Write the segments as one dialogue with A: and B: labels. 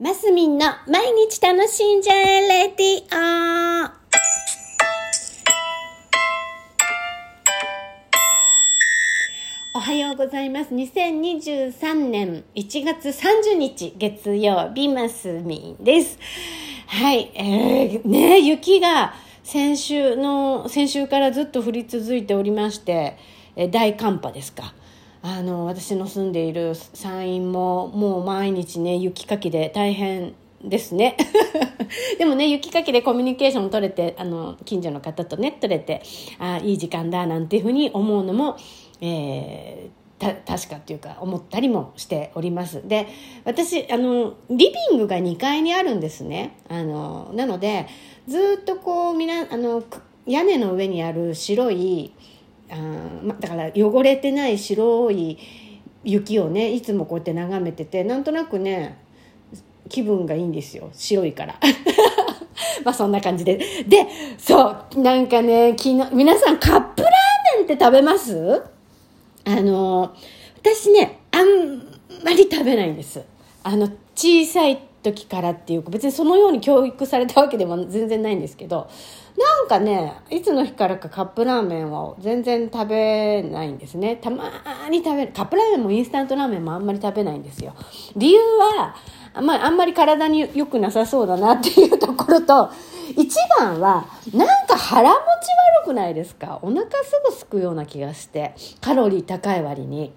A: マスミンの毎日楽しんじゃえレディオおはようございます。2023年1月30日月曜日、マスミンです。はい、えー、ね、雪が先週の、先週からずっと降り続いておりまして、えー大寒波ですか。あの私の住んでいる山陰ももう毎日ね雪かきで大変ですね。でもね雪かきでコミュニケーション取れてあの近所の方とね取れてあいい時間だなんていうふうに思うのも、えー確かっていうか思ったりもしております。で私あのリビングが2階にあるんですね。あのなのでずっとこうみあの屋根の上にある白いあまだから汚れてない白い雪をねいつもこうやって眺めててなんとなくね気分がいいんですよ。白いから。まあそんな感じで。でそうなんかね昨日皆さんカップラーメンって食べます？あの私ねあんまり食べないんです。あの小さい時からっていうか別にそのように教育されたわけでも全然ないんですけどなんかねいつの日からかカップラーメンを全然食べないんですね。たまに食べる。カップラーメンもインスタントラーメンもあんまり食べないんですよ。理由はあんまあんまり体に良くなさそうだなっていうところと一番はなんか腹持ち悪くないですか？お腹すぐすくような気がしてカロリー高い割に。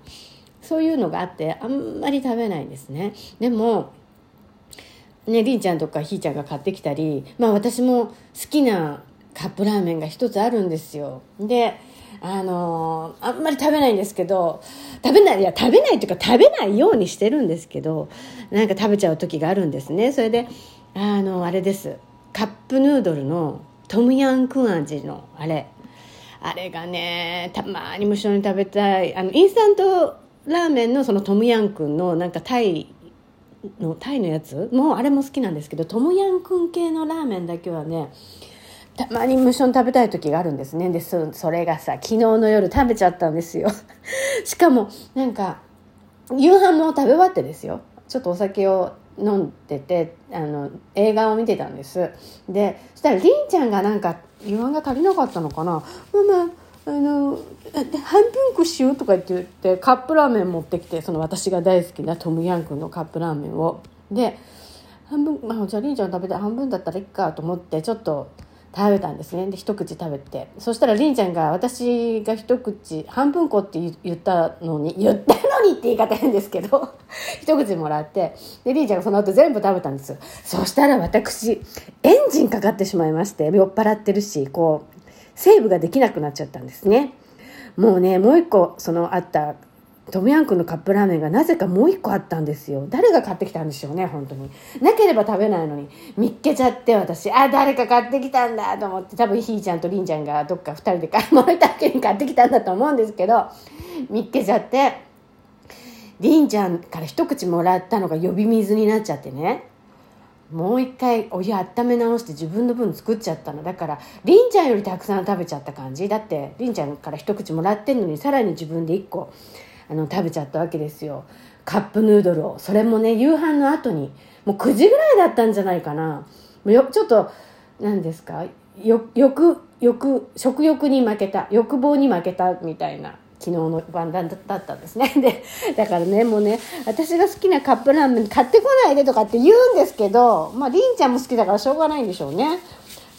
A: そういうのがあってあんまり食べないんですね。でもねりんちゃんとかひーちゃんが買ってきたりまあ私も好きなカップラーメンが一つあるんですよ。であのーあんまり食べないんですけど食べないいや食べないというか食べないようにしてるんですけどなんか食べちゃう時があるんですね。それであのあれです。カップヌードルのトムヤンクン味のあれ。あれがねたまに無性に食べたい。あのインスタントラーメンのそのトムヤンクンのなんかタイのタイのやつもあれも好きなんですけどトムヤンクン系のラーメンだけはねたまに無性に食べたい時があるんですね。でそそれがさ昨日の夜食べちゃったんですよ。しかもなんか夕飯も食べ終わってですよ。ちょっとお酒を飲んでてあの映画を見てたんです。でそしたらりんちゃんがなんか夕飯が足りなかったのかな「ママあの半分こしよう」とか言ってカップラーメン持ってきてその私が大好きなトムヤンクのカップラーメンを。で半分、まあ、じゃありんちゃん食べて半分だったらいいかと思ってちょっと食べたんですね。で一口食べて。そしたらりんちゃんが私が一口半分こって言言ったのに言ったのにって言い方変ですけど 一口もらってでりんちゃんがその後全部食べたんですよ。そしたら私エンジンかかってしまいまして酔っ払ってるしこうセーブができなくなっちゃったんですね。もうねもう一個そのあったトムヤンクンのカップラーメンがなぜかもう一個あったんですよ。誰が買ってきたんでしょうね本当に。なければ食べないのに。見っけちゃって私。あ誰か買ってきたんだと思って。多分ひーちゃんとりんちゃんがどっか2人で買い物行った時に買ってきたんだと思うんですけど。見っけちゃって。りんちゃんから一口もらったのが呼び水になっちゃってね。もう一回お湯温め直して自分の分作っちゃったの。だからりんちゃんよりたくさん食べちゃった感じ。だってりんちゃんから一口もらってんのにさらに自分で一個あの食べちゃったわけですよ。カップヌードルを。それもね夕飯の後にもう9時ぐらいだったんじゃないかな。もうよちょっと何ですか？欲欲食欲に負けた。欲望に負けたみたいな。昨日の晩だったんですね。でだからねもうね私が好きなカップラーメン買ってこないでとかって言うんですけどまありんちゃんも好きだからしょうがないんでしょうね。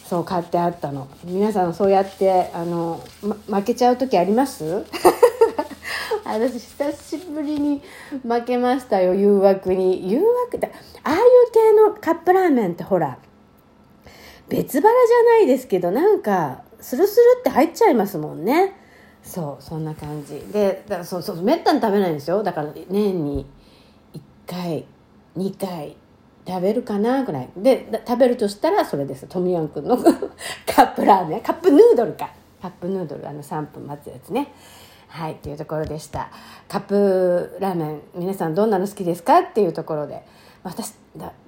A: そう買ってあったの。皆さんそうやってあの、ま、負けちゃう時あります？私久しぶりに負けましたよ誘惑に。誘惑だああいう系のカップラーメンってほら別腹じゃないですけどなんかスルスルって入っちゃいますもんね。そうそんな感じ。でだからそうそうめったに食べないんですよ。だから年に1回2回食べるかなぐらい。で食べるとしたらそれです。トムヤンクンの カップラーメン。カップヌードルか。カップヌードル。あの3分待つやつね。はいというところでした。カップラーメン皆さんどんなの好きですかっていうところで。私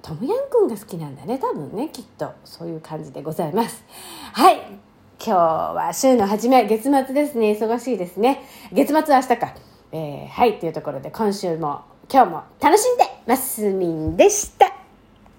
A: トムヤンクンが好きなんだね。多分ねきっと。そういう感じでございます。はい。今日は週の初め月末ですね。忙しいですね。月末は明日か、えーはいというところで今週も今日も楽しんでますみんでした。